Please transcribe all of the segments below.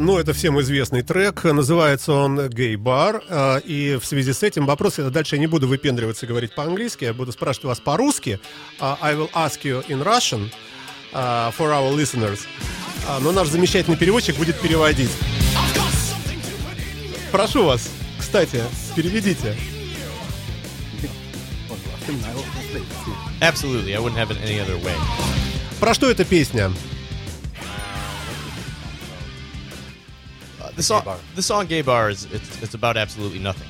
Ну, это всем известный трек. Называется он «Гей Бар». А, И в связи с этим вопрос, я дальше я не буду выпендриваться и говорить по-английски, я буду спрашивать вас по-русски. А, I will ask you in Russian а, for our listeners. Но наш замечательный переводчик будет переводить. Прошу вас, кстати, переведите. Absolutely, I wouldn't have it any other way. Про что эта песня? the song, the song "Gay Bar" is it's, it's about absolutely nothing.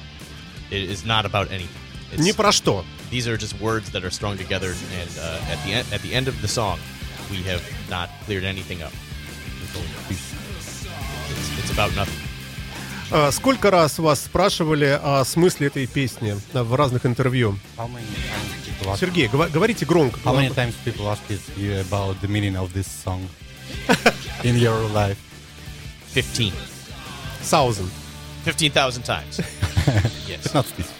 It is not about anything. It's, Не про что. These are just words that are strung together, and uh, at the end, at the end of the song, we have not cleared anything up. It's, it's about nothing. А, Сколько раз вас спрашивали о смысле этой песни а, в разных интервью? How many times people ask, Сергей, гова- говорите громко. how many times people ask you about the meaning of this song in your life? Fifteen. Thousand. Fifteen thousand times. yes. 15 тысяч.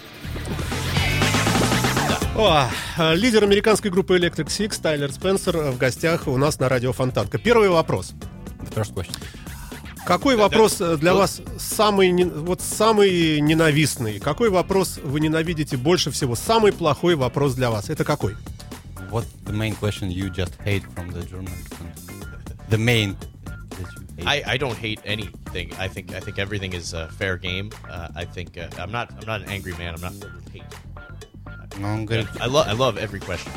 О, а, лидер американской группы Electric Six Тайлер Спенсер в гостях у нас на радио Фонтанка. Первый вопрос. Какой вопрос э, для вот- вас самый, не- вот самый ненавистный? Какой вопрос вы ненавидите больше всего? Самый плохой вопрос для вас. Это какой? What the main question you just hate from the journalist? The main that you. I, I don't hate anything. I think I think everything is a fair game. Uh, I think uh, I'm not I'm not an angry man. I'm not filled with hate. Но он говорит, I love I love every question.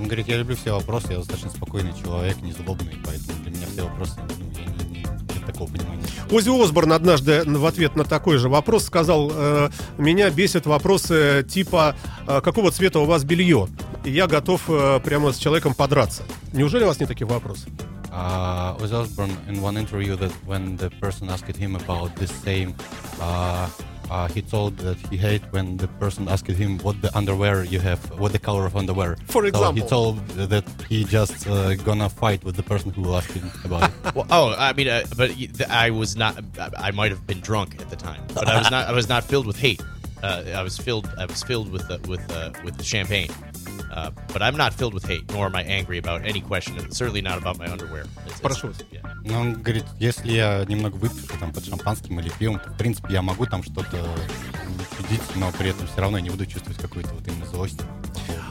он говорит, я люблю все вопросы, я достаточно спокойный человек, не злобный, поэтому для меня все вопросы, ну, я не, не, нет такого понимания. Ози Осборн однажды в ответ на такой же вопрос сказал, э, меня бесят вопросы типа, э, какого цвета у вас белье? И я готов э, прямо с человеком подраться. Неужели у вас нет таких вопросов? Uh, Ozzy Osbourne in one interview that when the person asked him about the same, uh, uh, he told that he hate when the person asked him what the underwear you have, what the color of underwear. For so example. he told that he just uh, gonna fight with the person who asked him about it. Well, oh, I mean, uh, but I was not. I I might have been drunk at the time, but I was not. I was not filled with hate. Uh, I was filled. I was filled with uh, with uh, with the champagne. Uh, but I'm not filled with hate, nor am I angry about any question. and Certainly not about my underwear. It's- it's- Прошу вас. yeah. Но он говорит, если я немного выпивший там под шампанским или пивом, то, в принципе, я могу там что-то чудить, но при этом все равно я не буду чувствовать какую-то вот именно злость.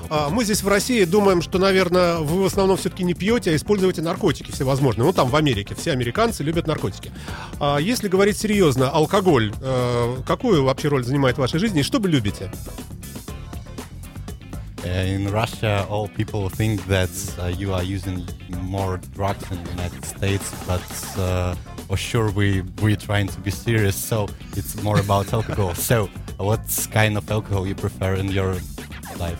А, Мы здесь в России думаем, что, наверное, вы в основном все-таки не пьете, а используете наркотики всевозможные. Ну, там в Америке все американцы любят наркотики. А если говорить серьезно, алкоголь, э, какую вообще роль занимает в вашей жизни и что вы любите? Uh, in Russia, all people think that uh, you are using more drugs in the United States, but uh, for sure we we're trying to be serious, so it's more about alcohol. So, what kind of alcohol you prefer in your life?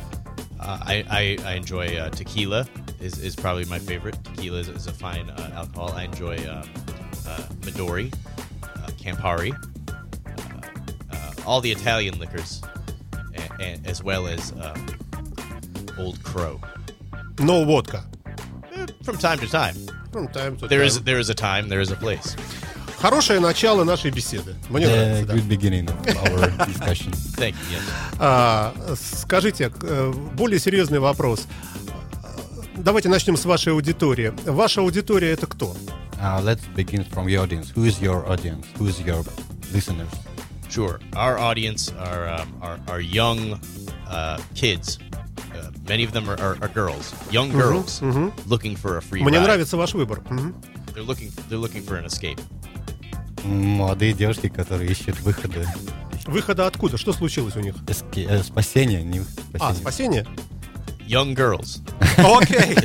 I, I, I enjoy tequila. Is, is probably my favorite. Tequila is, is a fine alcohol. I enjoy um, Midori, Campari, all the Italian liquors, as well as um, Old Crow. No водка. Eh, From time to time, From time to there is time. there is a time, there is a place. Хорошее начало нашей беседы. Мне The нравится, да. good beginning of our discussion. Thank you. Yes. А, скажите, э, более серьезный вопрос. Давайте начнем с вашей аудитории. Ваша аудитория это кто? Uh, let's begin from your audience. Who is your audience? Who is your listeners? Sure. Our audience are um, are, are young uh, kids. Many of them are, are, are girls, young girls looking for a free Мне ride. нравится ваш выбор. Мгм. They're looking they're looking for an escape. Молодые девушки, которые ищут выхода, Выхода откуда? Что случилось у них? эски- э, спасения, не выход, А, спасения. спасение? Young girls. Окей.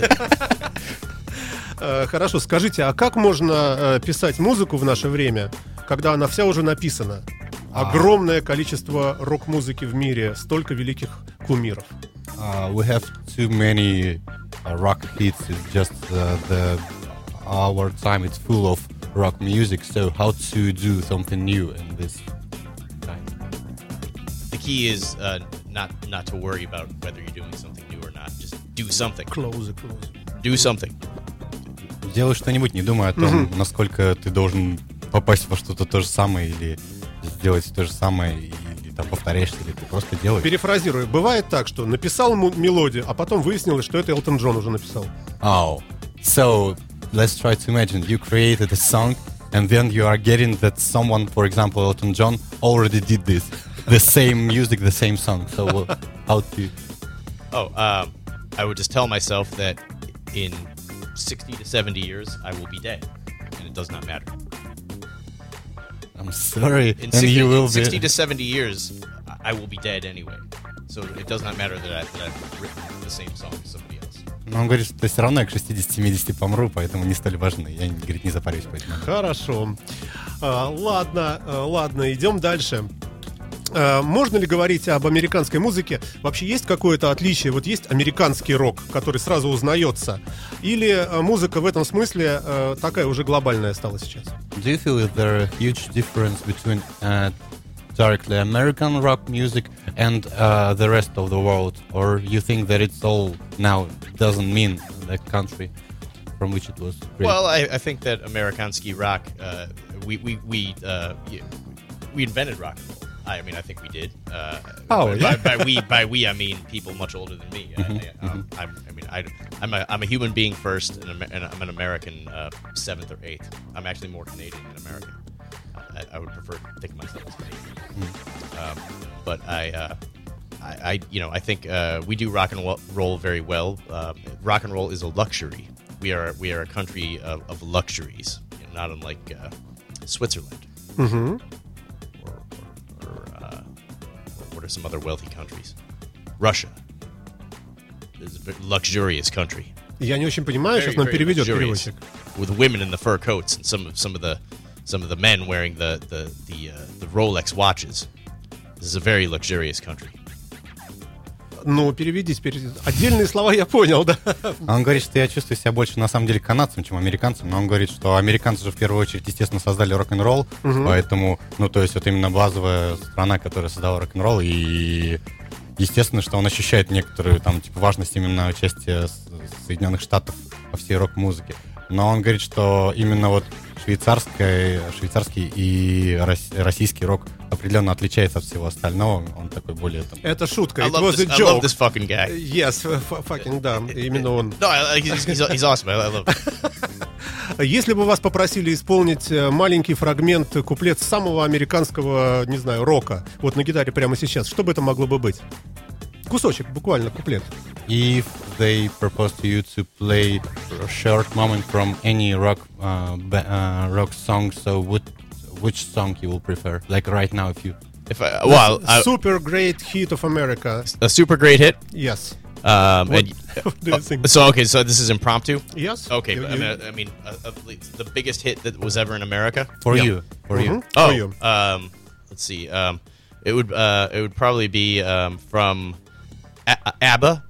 Э, Хорошо, скажите, а как можно э, писать музыку в наше время, когда она вся уже написана? Огромное количество рок-музыки в мире, столько великих кумиров. Uh, we have too many uh, rock hits. It's just uh, the our time. It's full of rock music. So how to do something new in this time? The key is uh, not not to worry about whether you're doing something new or not. Just do something. Close, close. Do something. Делай что-нибудь, не думай о том, насколько ты должен попасть во что-то то же самое или сделать то же самое, или там повторяешься, или ты просто делаешь. Перефразирую, бывает так, что написал му- мелодию, а потом выяснилось, что это Элтон Джон уже написал. Oh, so let's try to imagine you created a song and then you are getting that someone, for example, Elton John, already did this, the same music, the same song. So uh, how to? Oh, um, I would just tell myself that in 60 to 70 years, I will be dead, and it does not matter. I'm sorry, In and 60, you will in 60 be. to 70 years, I will be dead anyway. So it does not matter that, I, that I've written the same song as somebody else. Но он говорит, что все равно я к 60-70 помру, поэтому не столь важно. Я, говорит, не запарюсь по этому. Хорошо. А, ладно, а, ладно, идем дальше. А, можно ли говорить об американской музыке? Вообще есть какое-то отличие? Вот есть американский рок, который сразу узнается? Или а, музыка в этом смысле а, такая уже глобальная стала сейчас? Do you feel that there a huge difference between uh, directly American rock music and uh, the rest of the world, or you think that it's all now doesn't mean the country from which it was created? Well, I, I think that Amerikanski rock, uh, we we we uh, we invented rock and roll. I mean, I think we did. Uh, Oh, by, yeah. by, by we, by we, I mean people much older than me. I, I, um, I'm, I mean, I, I'm a I'm a human being first, and, and I'm an American uh, seventh or eighth. I'm actually more Canadian than American. I, I would prefer to think of myself as Canadian. Um, but I, uh, I, I, you know, I think uh, we do rock and roll very well. Um, rock and roll is a luxury. We are we are a country of, of luxuries, you know, not unlike uh, Switzerland what are some other wealthy countries? Russia is a very luxurious country. Я не очень понимаю, сейчас нам very переведет luxurious. переводчик. with women in the fur coats and some of some of the some of the men wearing the the the, uh, the Rolex watches. This is a very luxurious country. Ну, переведите, переведите. Отдельные слова я понял, да. Он говорит, что я чувствую себя больше на самом деле канадцем, чем американцем, но он говорит, что американцы же в первую очередь, естественно, создали рок-н-ролл, поэтому, ну, то есть вот именно базовая страна, которая создала рок-н-ролл, и естественно, что он ощущает некоторую там, типа, важность именно участия Соединенных Штатов во всей рок-музыке. Но он говорит, что именно вот швейцарский, швейцарский и рос- российский рок определенно отличается от всего остального. Он такой более там... Это шутка. I It love, was a this, I love joke. this fucking guy. Yes, fucking, да, именно он. No, he's, he's, awesome. I, love. Him. Если бы вас попросили исполнить э, маленький фрагмент, э, куплет самого американского, не знаю, рока, вот на гитаре прямо сейчас, что бы это могло бы быть? Кусочек, буквально, куплет. If they propose to you to play a short moment from any rock uh, ba- uh, rock song, so what, which song you will prefer? Like right now, if you If I, well, I, Super great hit of America. a super great hit. Yes. Um, What, and, what do you think? so okay, so this is impromptu. Yes. Okay, You- but I you- mean, I mean uh, uh, the biggest hit that was ever in America. for Yeah. you, for you. Mhm. Oh, For you. um, let's see. Um, it would uh, it would probably be um, from A- ABBA,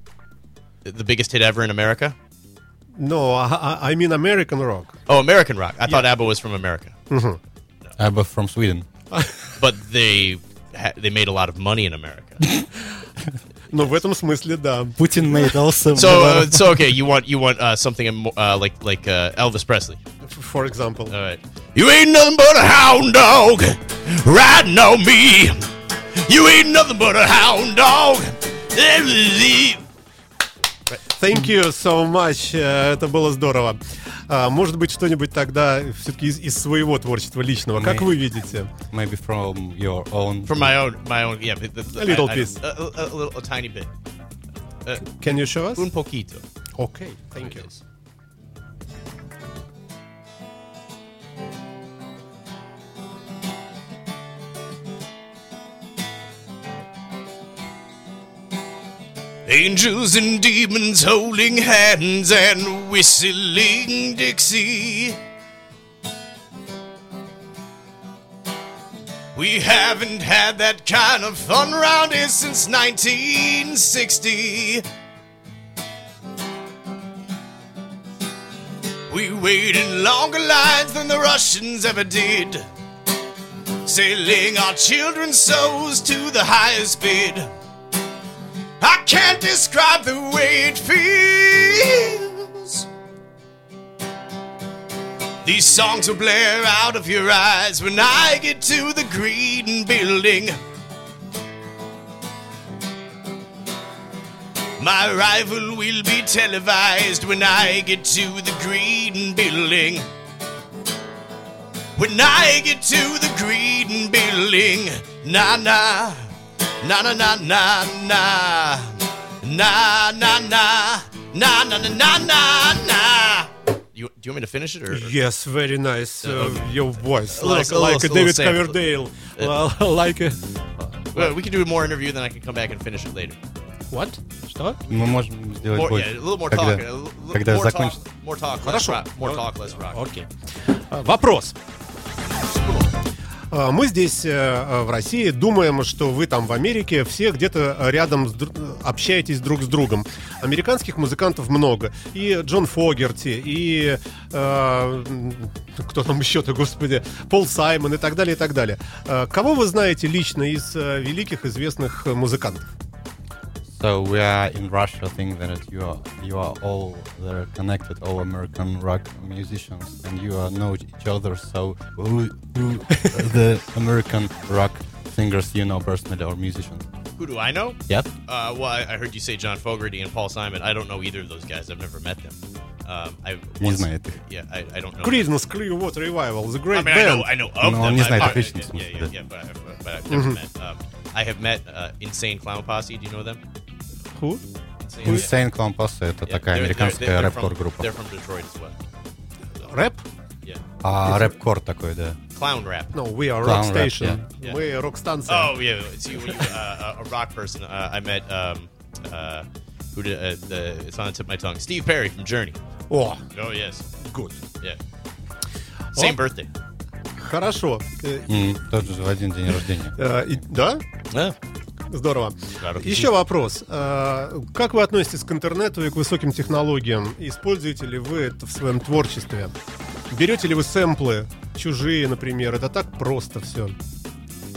the biggest hit ever in America. No, I, I- I mean American rock. Oh, American rock. I thought ABBA was from America, ABBA from Sweden. but they ha- they made a lot of money in America. Но в этом смысле, да. Putin made also. so uh, so okay, you want you want uh, something mo- uh, like like uh, Elvis Presley. For example. All right. You ain't nothing but a hound dog riding on me. You ain't nothing but a hound dog. Thank you so much. Э, Это было здорово. А, может быть, что-нибудь тогда все-таки из, из своего творчества личного. Как вы видите? maybe from your own. From my own my own yeah. A little I- I- piece. A, a, a little a tiny bit. Can you show us? Un poquito. Okay, thank you. Angels and demons holding hands and whistling Dixie. We haven't had that kind of fun round here since 1960. We wait in longer lines than the Russians ever did. Selling our children's souls to the highest bid. I can't describe the way it feels. These songs will blare out of your eyes when I get to the green building. My rival will be televised when I get to the green building. When I get to the green building, na na, na na na na na, na na na, na na na na na na. You, do you want me to finish it or? Yes, very nice. Uh, your voice, A little- like, a little- like a little David sample. Coverdale, well, like a, Well, we can do more interview, then I can come back and finish it later. what? Что? Мы можем сделать More, больше. yeah, a little more когда, talk. A little, когда more закончится. talk, more talk, less Хорошо. rock. More talk, less rock. Окей. А, Вопрос. А, Мы здесь, э, э, в России, думаем, что вы там в Америке все где-то рядом с общаетесь друг с другом. Американских музыкантов много. И Джон Фогерти, и э, кто там еще-то, господи, Пол Саймон и так далее, и так далее. Э, Кого вы знаете лично из великих известных музыкантов? So we are in Russia. Think that you are you are all they're connected, all American rock musicians, and you are know each other. So who, who the American rock singers you know personally or musicians? Who do I know? Yep. Uh, well, I, I heard you say John Fogerty and Paul Simon. I don't know either of those guys. I've never met them. Um, I Не once- знает их. Yeah, I, I don't know. Creedence Clearwater Revival, The I Great mean, I know, Band. I know of No, them. не I- знает I- их лично, в yeah, смысле, yeah, да. yeah, but, but I've never met. Um, I have met uh, Insane Clown Posse. Do you know them? Who? Insane, Clown Posse это Yeah, такая американская they're рэп-кор from- группа. They're from Detroit as well. Рэп? Yeah. А рэп-кор такой, да. Clown rap. No, we are Clown rock rap, station. yeah. Мы рок-станция. Oh yeah, see, when you, uh, a rock person. Uh, I met um, uh, who did uh, the? It's on the tip of my tongue. Steve Perry from Journey. О, Oh yes, good. yeah. Same Oh. birthday. Хорошо. Э, М, Тот же в один день рождения. э, и- Да? Здорово. Здорово. Еще вопрос. Э, Как вы относитесь к интернету и к высоким технологиям? Используете ли вы это в своем творчестве? Берете ли вы сэмплы, чужие, например? Это так просто все.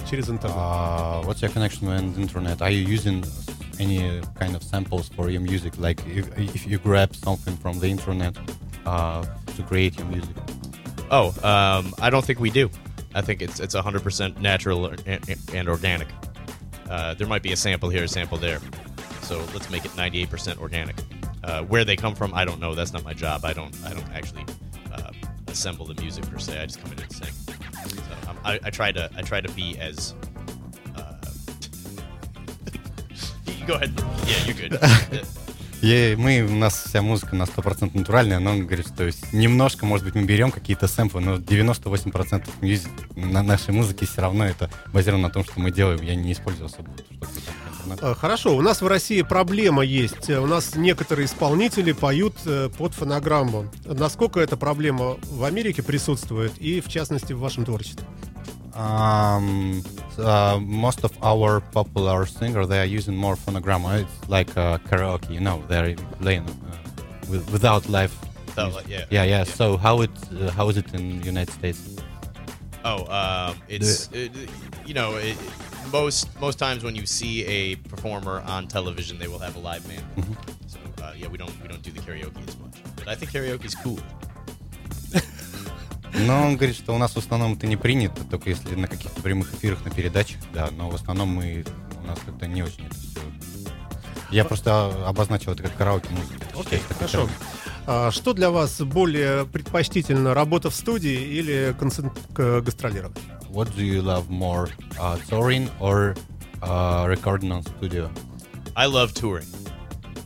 Через интернет. Uh, what's your connection with internet? Are you using any kind of samples for your music? Like if, if you grab something from the internet uh, to create your music? Oh, um, I don't think we do. I think it's it's 100% natural and, and organic. Uh, there might be a sample here, a sample there. So let's make it 98% organic. Uh, where they come from, I don't know. That's not my job. I don't I don't actually uh, assemble the music per se. I just come in and sing. So, um, I, I try to I try to be as. Uh, go ahead. Yeah, you're good. И мы, у нас вся музыка на 100% натуральная, но он говорит, что есть немножко, может быть, мы берем какие-то сэмплы, но 98% мюзик, на нашей музыки все равно это базировано на том, что мы делаем. Я не использую особо что-то. Э, Хорошо, у нас в России проблема есть. У нас некоторые исполнители поют э, под фонограмму. Насколько эта проблема в Америке присутствует и, в частности, в вашем творчестве? Um, uh, most of our popular singers they are using more phonogram. It's like uh, karaoke, you know, they're playing uh, with, without live. Without music. yeah. yeah, yeah. Yeah. So how it uh, how is it in United States? Oh, um, it's it, you know it, most most times when you see a performer on television, they will have a live band. So uh, yeah, we don't we don't do the karaoke as much, but I think karaoke is cool. Но он говорит, что у нас в основном это не принято, только если на каких-то прямых эфирах, на передачах, да. Но в основном мы у нас как-то не очень это все. Я просто обозначил это как караоке музыка. Окей, хорошо. А что для вас более предпочтительно, работа в студии или концен- к- гастролировать? What do you love more, uh, touring or uh, recording on studio? I love touring.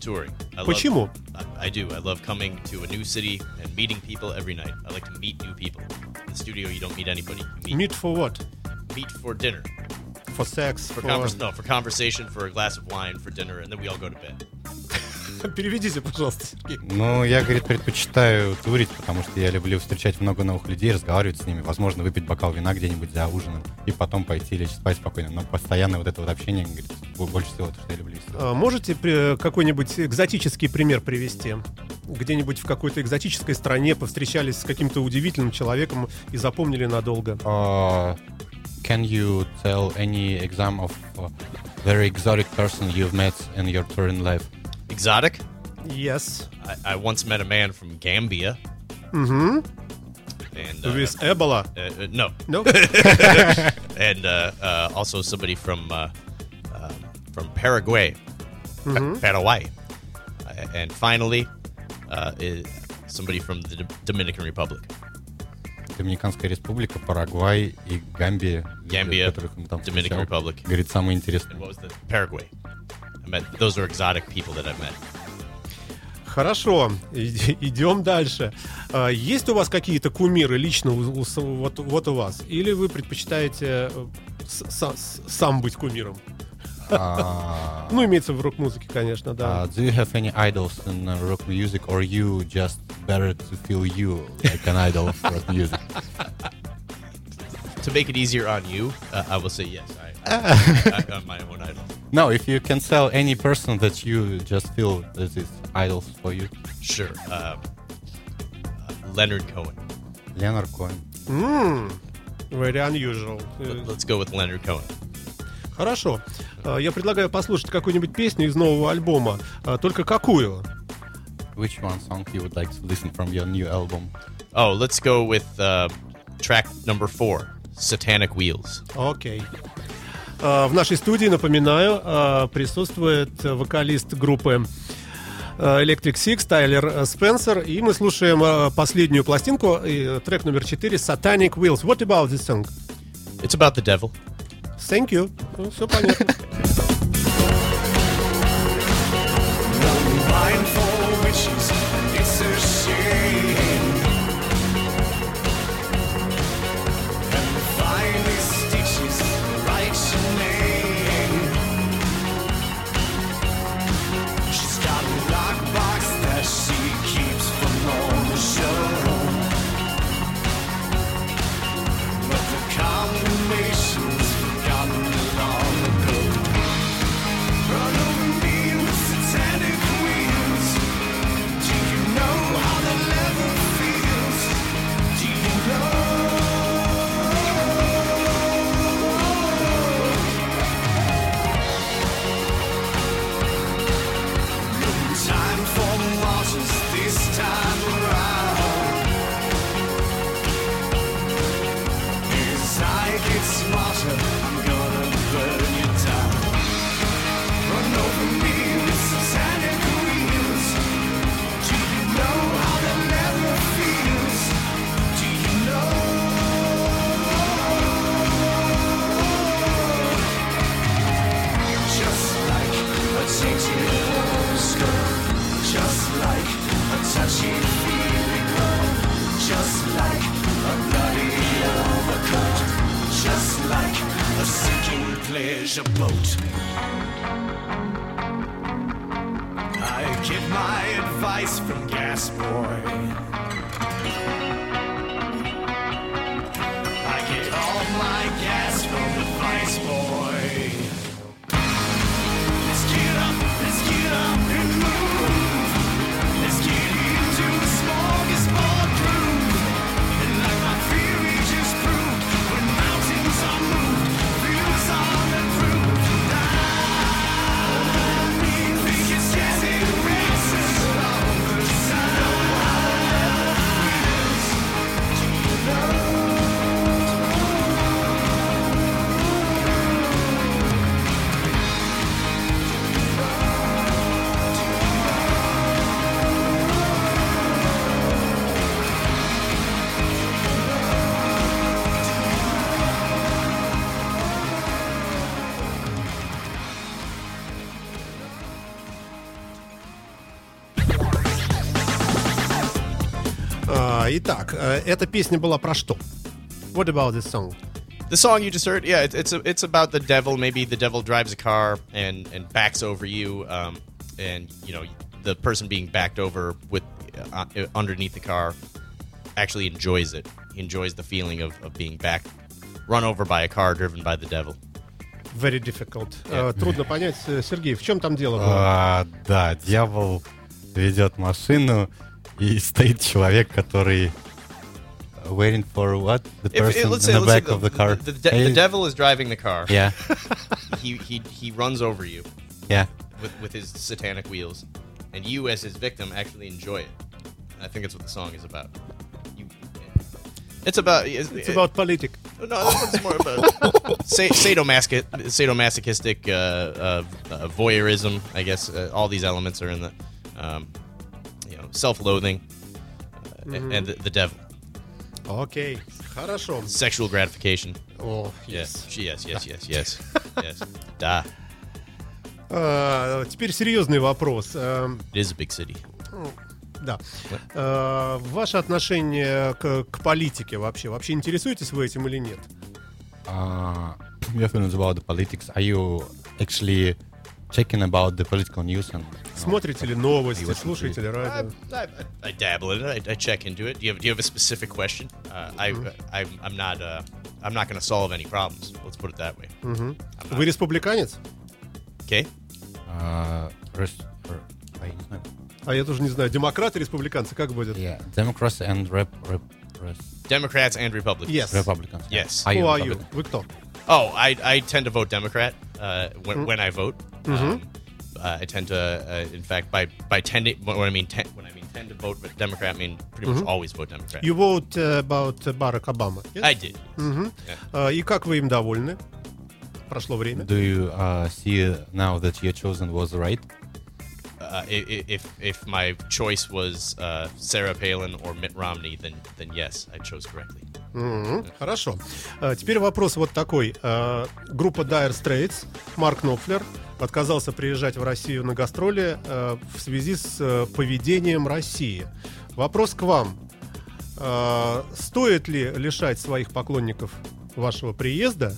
Touring. I love- Почему? I, I do. I love coming to a new city and meeting people every night. I like to meet new people. In the studio, you don't meet anybody. You meet, Meet for what? meet for dinner, For sex? for for- convers- no, for conversation, for a glass of wine, for dinner, and then we all go to bed. Переведите, пожалуйста, Сергей. Ну, я, говорит, предпочитаю турить, потому что я люблю встречать много новых людей, разговаривать с ними, возможно, выпить бокал вина где-нибудь за ужином и потом пойти лечь спать спокойно. Но постоянно вот это вот общение, говорит, больше всего то, что я люблю. А Можете при- какой-нибудь экзотический пример привести? где-нибудь в какой-то экзотической стране повстречались с каким-то удивительным человеком и запомнили надолго? Uh, can you tell any exam of very exotic person you've met in your touring life? Exotic? Yes. I, I once met a man from Gambia. Mm-hmm. And uh, With Ebola? uh, uh, no, No? and uh, uh, also somebody from uh, from Paraguay, Pa- Paraguay, Uh, and finally uh, somebody from the D- Dominican Republic. Доминиканская республика, Парагвай и Гамбия. Гамбия, которых он там Dominican встречал. Republic. Говорит, самое интересное. And what was the Paraguay? I met those are exotic people that I've met. Хорошо, идем дальше. А, Есть у вас какие-то кумиры лично у- у вот, вот у вас? Или вы предпочитаете э, с- с- сам быть кумиром? А, Ну, имеется в рок-музыке, конечно, да. uh, do you have any idols in uh, rock music or you just better to feel you like an idol of rock music? To make it easier on you, uh, I will say yes. I, I, I'm my own idol. No, if you can tell any person that you just feel that is idols for you. Sure. Um, uh, Leonard Cohen. Ленар Коэн. М, Very unusual. Э, Let's go with Leonard Cohen. Хорошо. А, Я предлагаю послушать какую-нибудь песню из нового альбома. А, Только какую? Which one song you would like to listen from your new album? Oh, let's go with uh, track number four, "Satanic Wheels." Окей. А, В нашей студии, напоминаю, присутствует вокалист группы Electric Six Тайлер э, Спенсер. И мы слушаем последнюю пластинку, трек номер 4, Satanic Wheels. What about this song? It's about the devil. Thank you. com o seu. she's pleasure boat. I get my advice from Gas Boy. эта песня была про что? What about this song? The song you just heard, yeah, it, it's a, it's about the devil. Maybe the devil drives a car and and backs over you, um, and you know the person being backed over with uh, uh, underneath the car actually enjoys it. He enjoys the feeling of, of being back, run over by a car driven by the devil. Very difficult. Э, Трудно понять. Э, Сергей, в чем там дело было? А, да, дьявол ведет машину, и стоит человек, который waiting for what? The person let's in say, the back of the car. The, de- the devil is driving the car. Yeah, He, he, he runs over you yeah. with, with his satanic wheels, and you, as his victim, actually enjoy it. I think that's what the song is about. You, it's about. It's, It's about politic. No, it's more about sa- sadomasochi- sadomasochistic uh, uh, uh, voyeurism. I guess uh, all these elements are in the, um, you know, self-loathing, uh, and the, the devil, Окей, хорошо. sexual gratification. О, Yes, yes, yes, yes, yes, yes. Da, А, теперь серьезный вопрос. Эм, it is a big city. Да. Э, Ваше отношение к, к политике вообще? Вообще интересуетесь вы этим или нет? Uh, your feelings about the politics? Are you actually checking about the political news and Смотрите ли новости, слушаете ли I, радио? I, I dabble in it. I, I check into it. Do you have Do you have a specific question? Uh, I, I I'm not uh, I'm not going to solve any problems. Let's put it that way. Вы республиканец? Okay. uh, res- or- I don't know. А я тоже не знаю, демократы, республиканцы, как будет? yeah, Democrats and rep, rep, res, Democrats and Republicans. Yes. Republicans? Yes. Are Who you are you? Republican? Вы кто? Oh, I, I tend to vote Democrat uh, when, when I vote. Um, uh, I tend to, uh, in fact, by by tending when I mean ten, when I mean tend to vote Democrat, I mean pretty much always vote Democrat. You vote uh, about Барак Обама. Yes? I did. А, И как вы им довольны? Прошло время. Do you uh, see now that your chosen was right? Uh, i- i- if if my choice was uh, Sarah Palin or Mitt Romney, then then yes, I chose correctly. Мгм, Хорошо. А, Теперь вопрос вот такой. А, Группа Dire Straits, Марк Knopfler отказался приезжать в Россию на гастроли а, в связи с поведением России. Вопрос к вам. А, Стоит ли лишать своих поклонников вашего приезда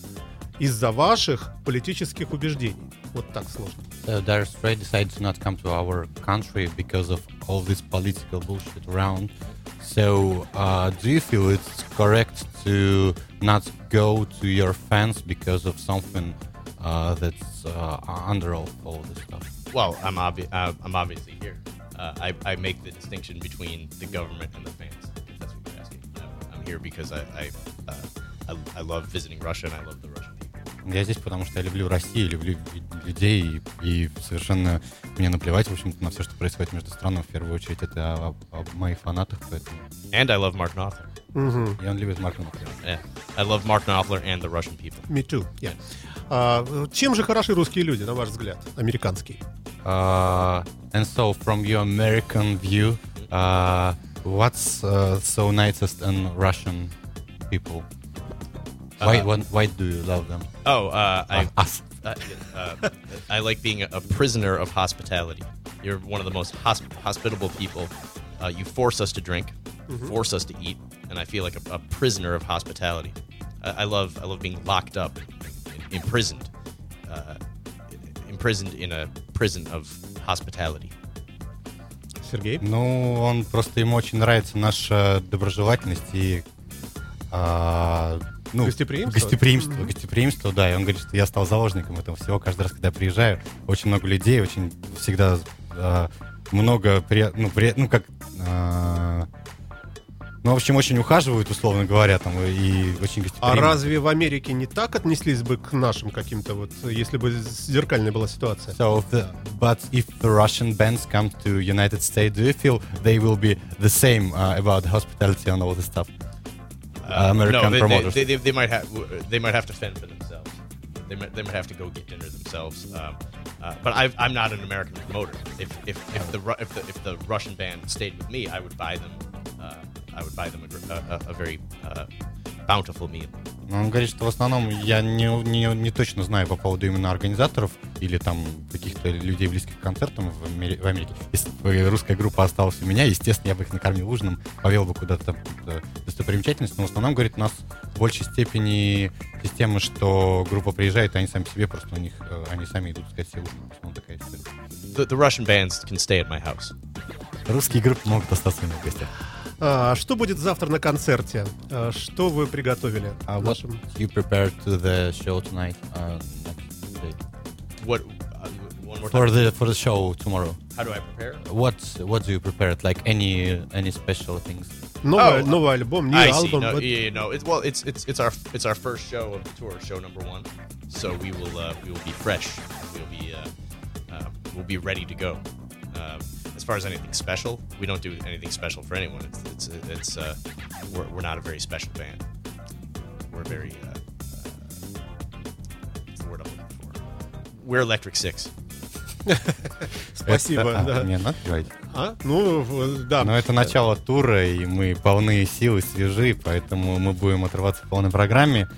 из-за ваших политических убеждений? Вот так сложно. So Dire Straits decided to not come to our country because of all this political bullshit around. So, uh, do you feel it's correct to not go to your fans because of something uh, that's uh, under all, all this stuff? Well, I'm obvi- uh, I'm obviously here. Uh, I, I make the distinction between the government and the fans. If that's what you're asking. I'm, I'm here because I I, uh, I I love visiting Russia and I love the Russian. Я здесь, потому что я люблю Россию, люблю людей, и, и совершенно мне наплевать, в общем-то, на все, что происходит между странами. В первую очередь, это о, о моих фанатах, поэтому... And I love Mark Knopfler. И он любит Марка Маклера. Yeah, I love Mark Knopfler and the Russian people. Me too. yeah. А, чем же хороши русские люди, на ваш взгляд, американские? Uh, and so, from your American view, uh, what's uh, so nicest in Russian people? Why, Uh, why, why do you love them? Oh, uh, I Us. uh, uh, I like being a, a prisoner of hospitality. You're one of the most hosp- hospitable people. Uh, you force us to drink, force us to eat, and I feel like a, a prisoner of hospitality. I, I love I love being locked up, imprisoned, uh, imprisoned in a prison of hospitality. Сергей? Ну, он просто ему очень нравится наша доброжелательность и а, ну, Гостеприимство? Гостеприимство, гостеприимство, да. И он говорит, что я стал заложником этого всего. Каждый раз, когда я приезжаю, очень много людей, очень всегда а, много при, ну, при, ну как а, ну, в общем, очень ухаживают, условно говоря, там, и очень А гостеприимно. разве в Америке не так отнеслись бы к нашим каким-то вот, если бы зеркальная была ситуация? So, if the, but if the Russian bands come to United States, do you feel they will be the same uh, about hospitality and all this stuff? Uh, American no, they, they, promoters. they, they, they might have they might have to fend for themselves. They might, they might have to go get dinner themselves. Um, uh, but i I'm not an American promoter. If if, if the if the if the Russian band stayed with me, I would buy them. Uh, I would buy them a, a, a, a very uh, bountiful meal. Но Он говорит, что в основном я не, не, не точно знаю по поводу именно организаторов или там каких-то людей, близких к концертам в, Амери- в Америке. Если бы русская группа осталась у меня, естественно, я бы их накормил ужином, повел бы куда-то там какую-то достопримечательность. Но в основном, говорит, у нас в большей степени система, что группа приезжает, и они сами себе просто у них, э, они сами идут искать себе ужин. В основном такая история. The, the Russian bands can stay at my house. Русские группы могут остаться у меня в гостях. А что будет завтра на концерте? А что вы приготовили Uh, what нашим? you prepared to the show tonight? Uh, next day? What? Uh, one more For time. the for the show tomorrow. How do I prepare? What what do you prepare? Like any any special things? Новый, Oh. новый альбом, new I see. album. No, but- yeah, yeah, no. It's well, it's it's it's our it's our first show of the tour, show number one. So we will uh, we will be fresh. We'll be uh, uh, we'll be ready to go. Um, as far as anything special, we don't do anything special for anyone. It's it's it's uh, we're, we're not a very special band. We're very uh, uh, what's the word I'm looking for? We're Electric Six. Спасибо, Это- а, да. мне надо говорить? А? Ну, да. Но это начало тура, и мы полны силы, свежи, поэтому мы будем отрываться в полной программе.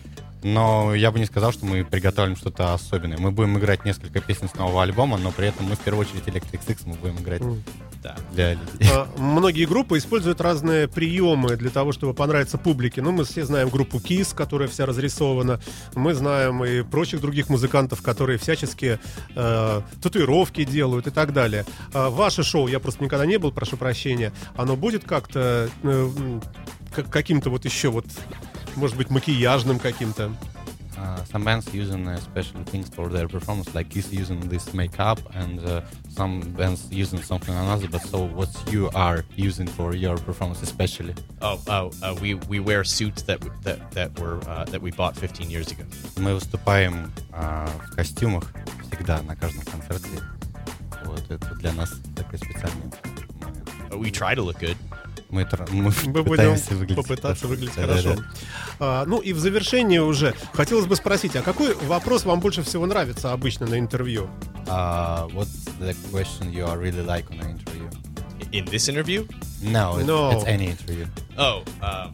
Но я бы не сказал, что мы приготовим что-то особенное. Мы будем играть несколько песен с нового альбома, но при этом мы в первую очередь Electric Six мы будем играть Да. для людей. А, Многие группы используют разные приемы для того, чтобы понравиться публике. Ну, мы все знаем группу Kiss, которая вся разрисована. Мы знаем и прочих других музыкантов, которые всячески э, татуировки делают и так далее. А ваше шоу, я просто никогда не был, прошу прощения, оно будет как-то э, каким-то вот еще вот, может быть, макияжным каким-то. Uh, some bands using uh, special things for their performance, like Kiss using this makeup, and uh, some bands using something another. But so, what you are using for your performance, especially? Oh, oh, uh, we we wear suits that w- that that were uh, that we bought 15 years ago. Мы выступаем а, в костюмах всегда на каждом концерте. Вот это для нас такой специальный момент. Uh, We try to look good. Мы, тр- мы Мы будем выглядеть попытаться хорошо. выглядеть Да-да-да. хорошо. А, ну и в завершение уже хотелось бы спросить, а какой вопрос вам больше всего нравится обычно на интервью? Uh, what's the question you are really like on an interview? In this interview, No, it's, No. it's any interview. oh, um,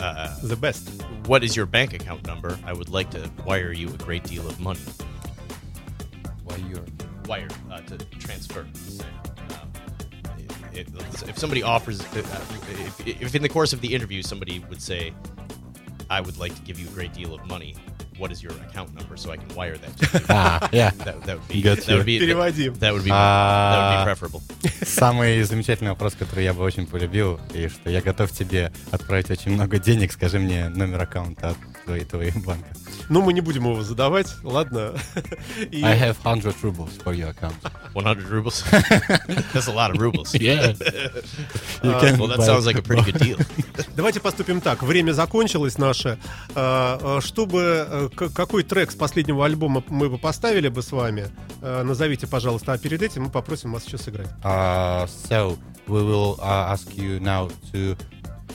uh, The best. what is your bank account number? I would like to wire you a great deal of money. You're Wire uh, to transfer. say. Um, it- if somebody offers, uh, if, if in the course of the interview somebody would say, "I would like to give you a great deal of money," what is your account number so I can wire that? To you? Ah, yeah. that, that would be Got that would be Переводим. that would be that would be А, preferable. Самый замечательный вопрос, который я бы очень полюбил, и что я готов тебе отправить очень много денег, скажи мне номер аккаунта от твоей, твоего банка. Ну, мы не будем его задавать, ладно. И- I have 100 rubles for your account. 100 rubles. That's a lot of rubles. Yeah. well, that sounds like a pretty good deal. Давайте поступим так. Время закончилось наше. А, а, Чтобы э, какой трек с последнего альбома мы бы поставили бы с вами, э, назовите, пожалуйста. А перед этим мы попросим вас еще сыграть. Uh, so we will uh, ask you now to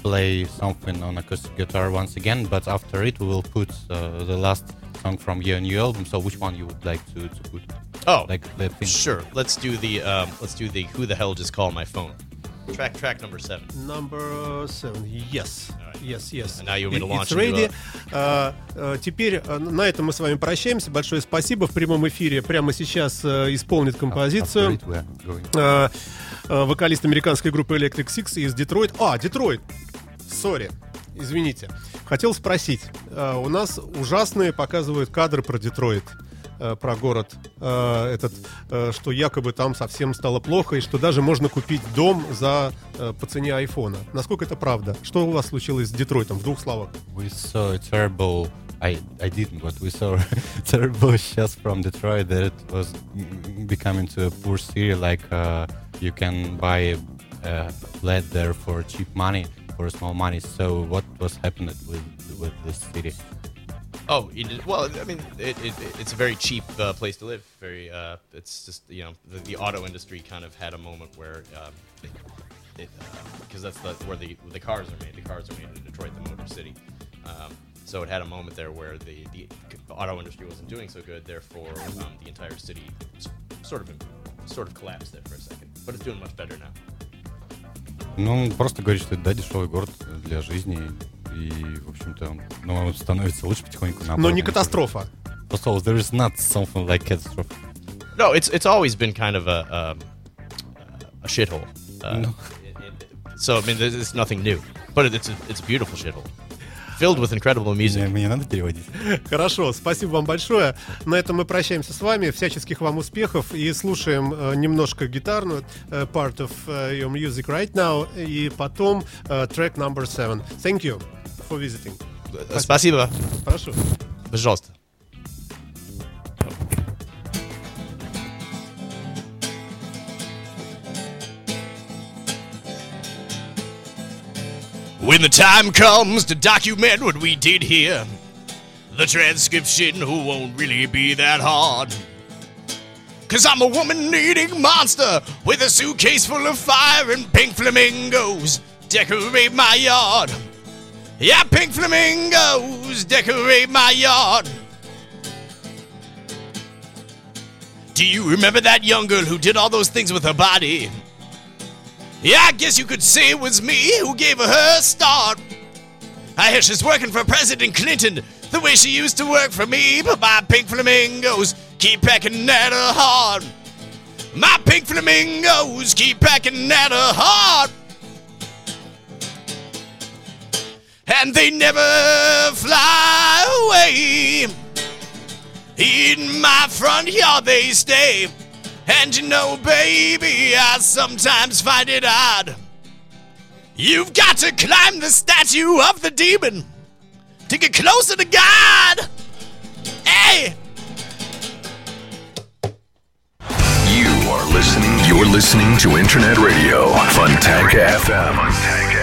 play something on acoustic guitar once again, but after it we will put uh, the last song from your new album. So which one you would like to, to put? Oh, Like the thing. sure. Let's do the um, let's do the Who the hell just called my phone? Track track number seven. Number seven. Yes. Alright. Yes, yes. And now you want me to It's launch into ready. А, а, Теперь а, на этом мы с вами прощаемся. Большое спасибо. В прямом эфире прямо сейчас э, исполнит After композицию. it we are going. э, э, вокалист американской группы Electric Six из Детройт. А, Детройт. Сори. Извините. Хотел спросить. э, у нас ужасные показывают кадры про Детройт. э, Про город э, этот, что якобы там совсем стало плохо, и что даже можно купить дом за по цене айфона. Насколько это правда? Что у вас случилось с Детройтом? В двух словах. We saw a terrible. I I didn't, but we saw terrible shots from Detroit that it was becoming to a poor city. Like uh, you can buy a flat there for cheap money, for small money. So what was happening with with this city? Oh, did, well, I mean, it, it, it's a very cheap uh, place to live. Very, uh, it's just you know, the, the auto industry kind of had a moment where um, it, it because that's the, where the the cars are made. The cars are made in Detroit, the Motor City. Um, so it had a moment there where the, the auto industry wasn't doing so good. Therefore, um, the entire city sort of sort of collapsed there for a second. But it's doing much better now. Ну, просто говорит, что это да, дешевый город для жизни. И, в общем-то, ну, он становится лучше потихоньку. Но наоборот, не он- катастрофа. So there is not something like catastrophe. No, it's it's always been kind of a um, a shithole. Uh, it- it- so I mean, there's it's nothing new, but it's a, it's a beautiful shithole, filled with incredible Мне, music. мне надо переводить. Хорошо, спасибо вам большое. На этом мы прощаемся с вами. Всяческих вам успехов и слушаем э, немножко гитарную э, part of э, your music right now и потом э, track number seven. Thank you for visiting. Спасибо, Прошу. пожалуйста. When the time comes to document what we did here, the transcription won't really be that hard. Cause I'm a woman eating monster with a suitcase full of fire and pink flamingos decorate my yard. Yeah, pink flamingos decorate my yard. Do you remember that young girl who did all those things with her body? Yeah, I guess you could say it was me who gave her her start. I hear she's working for President Clinton the way she used to work for me, but my pink flamingos keep pecking at her heart. My pink flamingos keep pecking at her heart. And they never fly away. In my front yard they stay. And you know, baby, I sometimes find it odd. You've got to climb the statue of the demon to get closer to God. Hey! You are listening. You're listening to Internet Radio, Funtank FM. Funtank FM.